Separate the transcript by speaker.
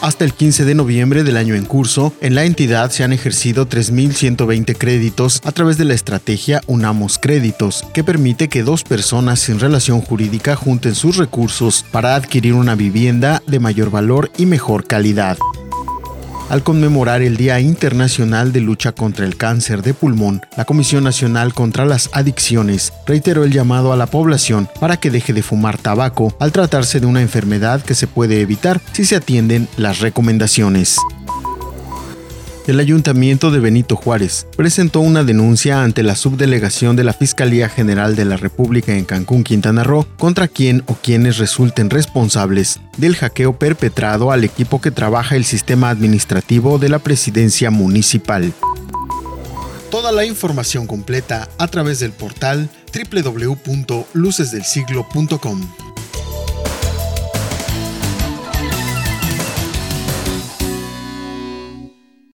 Speaker 1: Hasta el 15 de noviembre del año en curso, en la entidad se han ejercido 3.120 créditos a través de la estrategia Unamos Créditos, que permite que dos personas sin relación jurídica junten sus recursos para adquirir una vivienda de mayor valor y mejor calidad al conmemorar el Día Internacional de Lucha contra el Cáncer de Pulmón, la Comisión Nacional contra las Adicciones reiteró el llamado a la población para que deje de fumar tabaco al tratarse de una enfermedad que se puede evitar si se atienden las recomendaciones el Ayuntamiento de Benito Juárez presentó una denuncia ante la subdelegación de la Fiscalía General de la República en Cancún, Quintana Roo, contra quien o quienes resulten responsables del hackeo perpetrado al equipo que trabaja el sistema administrativo de la presidencia municipal. Toda la información completa a través del portal www.lucesdelsiglo.com.